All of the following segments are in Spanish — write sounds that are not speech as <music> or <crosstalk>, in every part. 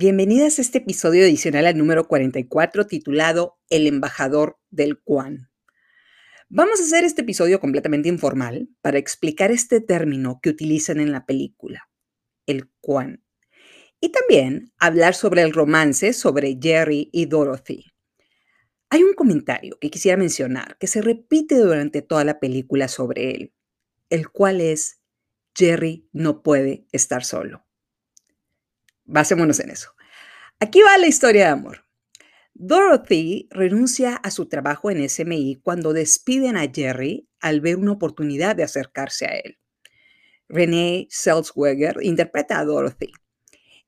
Bienvenidas a este episodio adicional al número 44 titulado El embajador del Quan. Vamos a hacer este episodio completamente informal para explicar este término que utilizan en la película, el Quan, y también hablar sobre el romance sobre Jerry y Dorothy. Hay un comentario que quisiera mencionar que se repite durante toda la película sobre él, el cual es Jerry no puede estar solo. Basémonos en eso. Aquí va la historia de amor. Dorothy renuncia a su trabajo en SMI cuando despiden a Jerry al ver una oportunidad de acercarse a él. Renee Selzweger interpreta a Dorothy.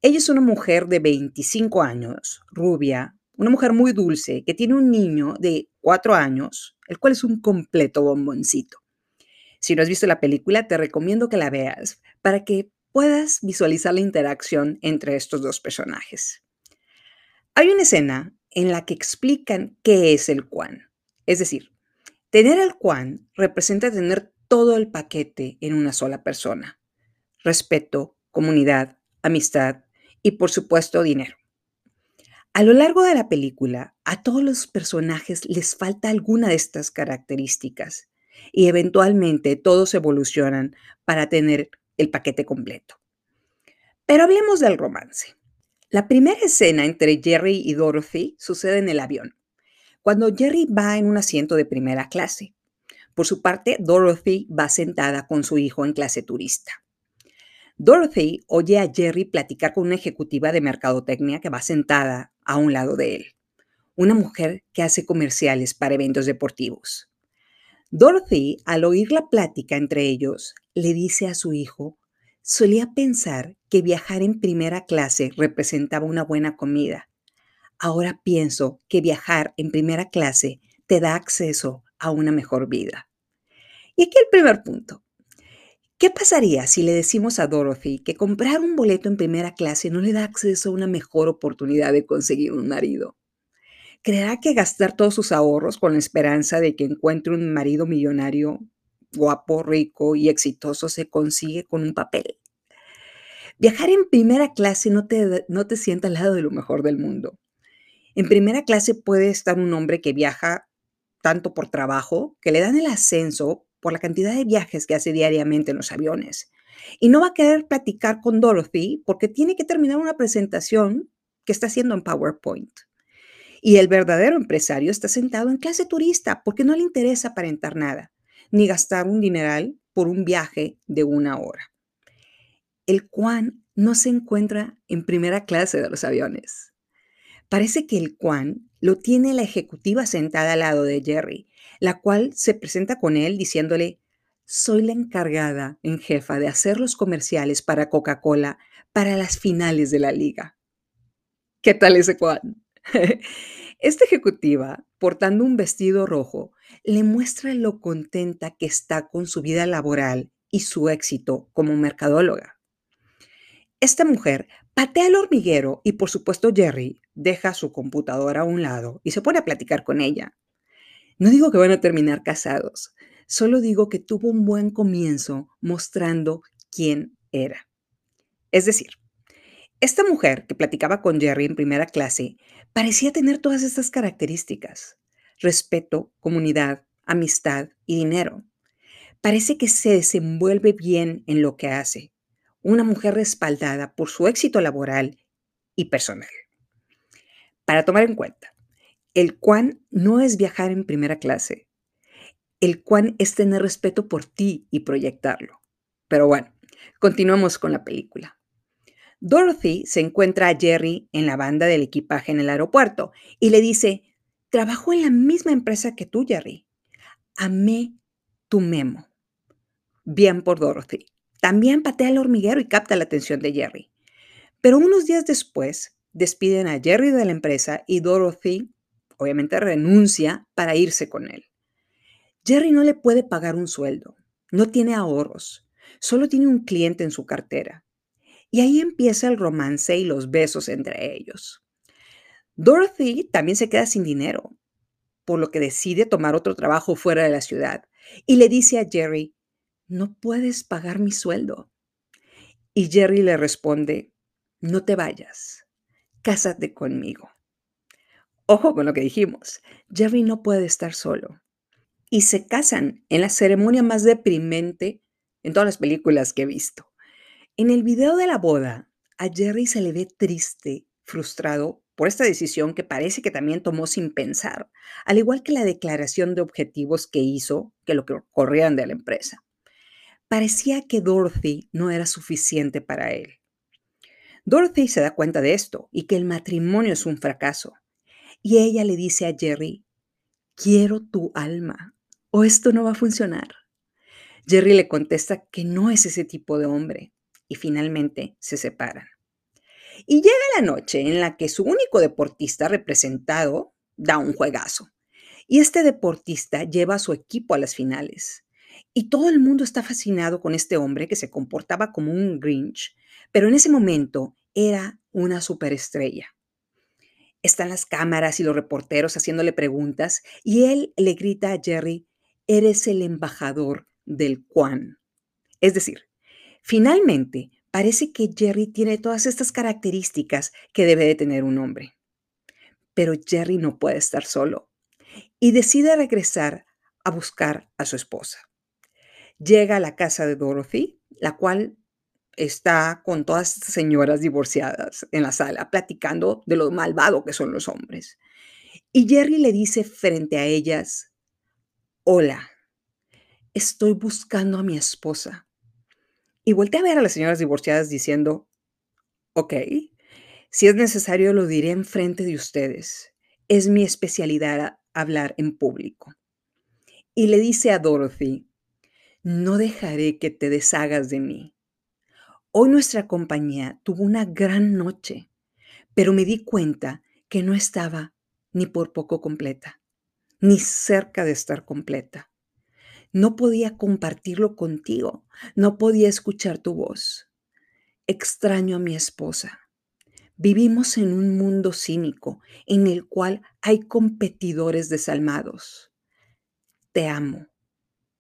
Ella es una mujer de 25 años, rubia, una mujer muy dulce que tiene un niño de 4 años, el cual es un completo bomboncito. Si no has visto la película, te recomiendo que la veas para que puedas visualizar la interacción entre estos dos personajes. Hay una escena en la que explican qué es el Quan. Es decir, tener el Quan representa tener todo el paquete en una sola persona. Respeto, comunidad, amistad y por supuesto dinero. A lo largo de la película, a todos los personajes les falta alguna de estas características y eventualmente todos evolucionan para tener el paquete completo. Pero hablemos del romance. La primera escena entre Jerry y Dorothy sucede en el avión, cuando Jerry va en un asiento de primera clase. Por su parte, Dorothy va sentada con su hijo en clase turista. Dorothy oye a Jerry platicar con una ejecutiva de mercadotecnia que va sentada a un lado de él, una mujer que hace comerciales para eventos deportivos. Dorothy, al oír la plática entre ellos, le dice a su hijo Solía pensar que viajar en primera clase representaba una buena comida. Ahora pienso que viajar en primera clase te da acceso a una mejor vida. Y aquí el primer punto. ¿Qué pasaría si le decimos a Dorothy que comprar un boleto en primera clase no le da acceso a una mejor oportunidad de conseguir un marido? ¿Creerá que gastar todos sus ahorros con la esperanza de que encuentre un marido millonario guapo, rico y exitoso se consigue con un papel. Viajar en primera clase no te, no te sienta al lado de lo mejor del mundo. En primera clase puede estar un hombre que viaja tanto por trabajo que le dan el ascenso por la cantidad de viajes que hace diariamente en los aviones. Y no va a querer platicar con Dorothy porque tiene que terminar una presentación que está haciendo en PowerPoint. Y el verdadero empresario está sentado en clase turista porque no le interesa aparentar nada ni gastar un dineral por un viaje de una hora. El Quan no se encuentra en primera clase de los aviones. Parece que el Quan lo tiene la ejecutiva sentada al lado de Jerry, la cual se presenta con él diciéndole, soy la encargada en jefa de hacer los comerciales para Coca-Cola para las finales de la liga. ¿Qué tal ese Quan? <laughs> Esta ejecutiva, portando un vestido rojo, le muestra lo contenta que está con su vida laboral y su éxito como mercadóloga. Esta mujer patea el hormiguero y por supuesto Jerry deja su computadora a un lado y se pone a platicar con ella. No digo que van a terminar casados, solo digo que tuvo un buen comienzo mostrando quién era. Es decir, esta mujer que platicaba con Jerry en primera clase parecía tener todas estas características. Respeto, comunidad, amistad y dinero. Parece que se desenvuelve bien en lo que hace. Una mujer respaldada por su éxito laboral y personal. Para tomar en cuenta, el cuán no es viajar en primera clase. El cuán es tener respeto por ti y proyectarlo. Pero bueno, continuamos con la película. Dorothy se encuentra a Jerry en la banda del equipaje en el aeropuerto y le dice, trabajo en la misma empresa que tú, Jerry. Amé tu memo. Bien por Dorothy. También patea el hormiguero y capta la atención de Jerry. Pero unos días después, despiden a Jerry de la empresa y Dorothy, obviamente, renuncia para irse con él. Jerry no le puede pagar un sueldo, no tiene ahorros, solo tiene un cliente en su cartera y ahí empieza el romance y los besos entre ellos. Dorothy también se queda sin dinero, por lo que decide tomar otro trabajo fuera de la ciudad y le dice a Jerry, no puedes pagar mi sueldo. Y Jerry le responde, no te vayas, cásate conmigo. Ojo con lo que dijimos, Jerry no puede estar solo. Y se casan en la ceremonia más deprimente en todas las películas que he visto. En el video de la boda, a Jerry se le ve triste, frustrado por esta decisión que parece que también tomó sin pensar, al igual que la declaración de objetivos que hizo que lo que de la empresa. Parecía que Dorothy no era suficiente para él. Dorothy se da cuenta de esto y que el matrimonio es un fracaso. Y ella le dice a Jerry, quiero tu alma o esto no va a funcionar. Jerry le contesta que no es ese tipo de hombre y finalmente se separan. Y llega la noche en la que su único deportista representado da un juegazo. Y este deportista lleva a su equipo a las finales. Y todo el mundo está fascinado con este hombre que se comportaba como un Grinch, pero en ese momento era una superestrella. Están las cámaras y los reporteros haciéndole preguntas y él le grita a Jerry, eres el embajador del Quan. Es decir, finalmente parece que Jerry tiene todas estas características que debe de tener un hombre. Pero Jerry no puede estar solo y decide regresar a buscar a su esposa. Llega a la casa de Dorothy, la cual está con todas estas señoras divorciadas en la sala, platicando de lo malvado que son los hombres. Y Jerry le dice frente a ellas, hola, estoy buscando a mi esposa. Y voltea a ver a las señoras divorciadas diciendo, ok, si es necesario lo diré en frente de ustedes. Es mi especialidad hablar en público. Y le dice a Dorothy, no dejaré que te deshagas de mí. Hoy nuestra compañía tuvo una gran noche, pero me di cuenta que no estaba ni por poco completa, ni cerca de estar completa. No podía compartirlo contigo, no podía escuchar tu voz. Extraño a mi esposa. Vivimos en un mundo cínico en el cual hay competidores desalmados. Te amo.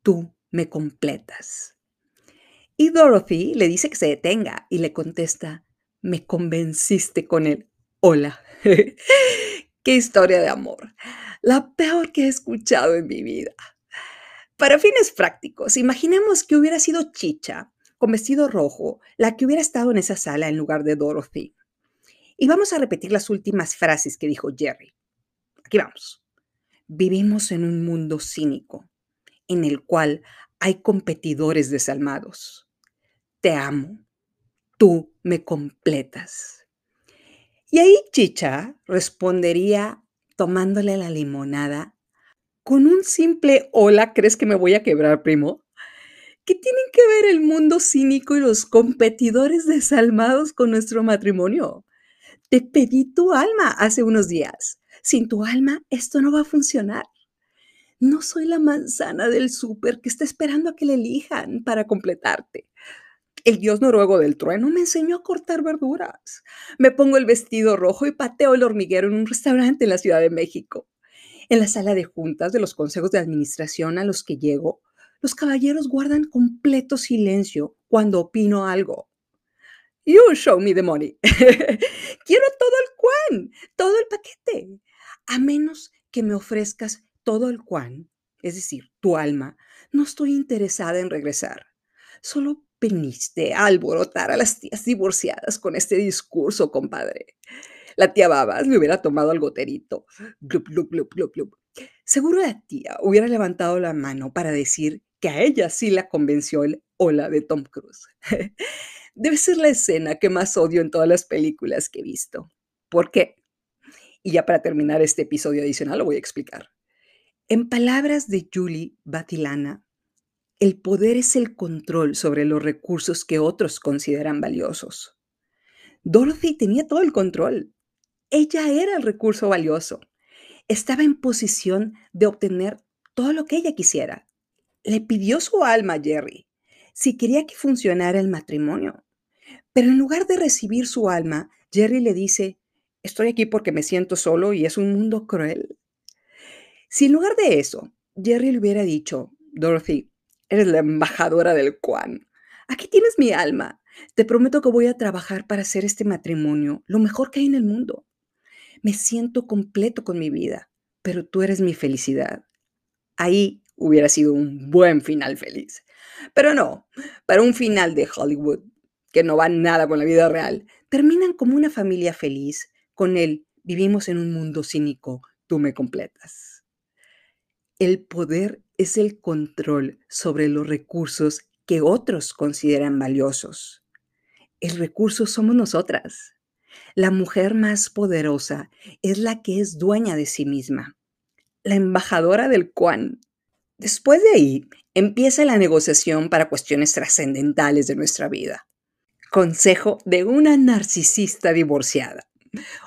Tú me completas. Y Dorothy le dice que se detenga y le contesta, me convenciste con él. Hola. <laughs> Qué historia de amor. La peor que he escuchado en mi vida. Para fines prácticos, imaginemos que hubiera sido Chicha, con vestido rojo, la que hubiera estado en esa sala en lugar de Dorothy. Y vamos a repetir las últimas frases que dijo Jerry. Aquí vamos. Vivimos en un mundo cínico, en el cual hay competidores desalmados te amo, tú me completas. Y ahí Chicha respondería tomándole la limonada con un simple hola, ¿crees que me voy a quebrar, primo? ¿Qué tienen que ver el mundo cínico y los competidores desalmados con nuestro matrimonio? Te pedí tu alma hace unos días. Sin tu alma, esto no va a funcionar. No soy la manzana del súper que está esperando a que le elijan para completarte. El dios noruego del trueno me enseñó a cortar verduras. Me pongo el vestido rojo y pateo el hormiguero en un restaurante en la Ciudad de México. En la sala de juntas de los consejos de administración a los que llego, los caballeros guardan completo silencio cuando opino algo. You show me the money. <laughs> Quiero todo el cuan, todo el paquete. A menos que me ofrezcas todo el cuan, es decir, tu alma, no estoy interesada en regresar. Solo veniste a alborotar a las tías divorciadas con este discurso, compadre. La tía Babas le hubiera tomado al goterito. Seguro la tía hubiera levantado la mano para decir que a ella sí la convenció el hola de Tom Cruise. <laughs> Debe ser la escena que más odio en todas las películas que he visto. ¿Por qué? Y ya para terminar este episodio adicional lo voy a explicar. En palabras de Julie Batilana, el poder es el control sobre los recursos que otros consideran valiosos. Dorothy tenía todo el control. Ella era el recurso valioso. Estaba en posición de obtener todo lo que ella quisiera. Le pidió su alma a Jerry si quería que funcionara el matrimonio. Pero en lugar de recibir su alma, Jerry le dice, estoy aquí porque me siento solo y es un mundo cruel. Si en lugar de eso, Jerry le hubiera dicho, Dorothy, Eres la embajadora del Quan. Aquí tienes mi alma. Te prometo que voy a trabajar para hacer este matrimonio lo mejor que hay en el mundo. Me siento completo con mi vida, pero tú eres mi felicidad. Ahí hubiera sido un buen final feliz. Pero no, para un final de Hollywood, que no va nada con la vida real, terminan como una familia feliz con el vivimos en un mundo cínico, tú me completas. El poder es el control sobre los recursos que otros consideran valiosos. El recurso somos nosotras. La mujer más poderosa es la que es dueña de sí misma, la embajadora del Quan. Después de ahí, empieza la negociación para cuestiones trascendentales de nuestra vida. Consejo de una narcisista divorciada.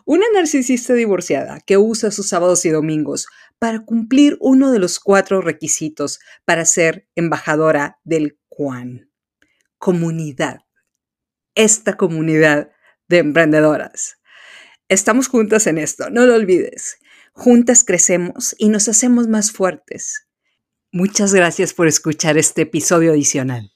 Una narcisista divorciada que usa sus sábados y domingos para cumplir uno de los cuatro requisitos para ser embajadora del Quan. Comunidad. Esta comunidad de emprendedoras. Estamos juntas en esto, no lo olvides. Juntas crecemos y nos hacemos más fuertes. Muchas gracias por escuchar este episodio adicional.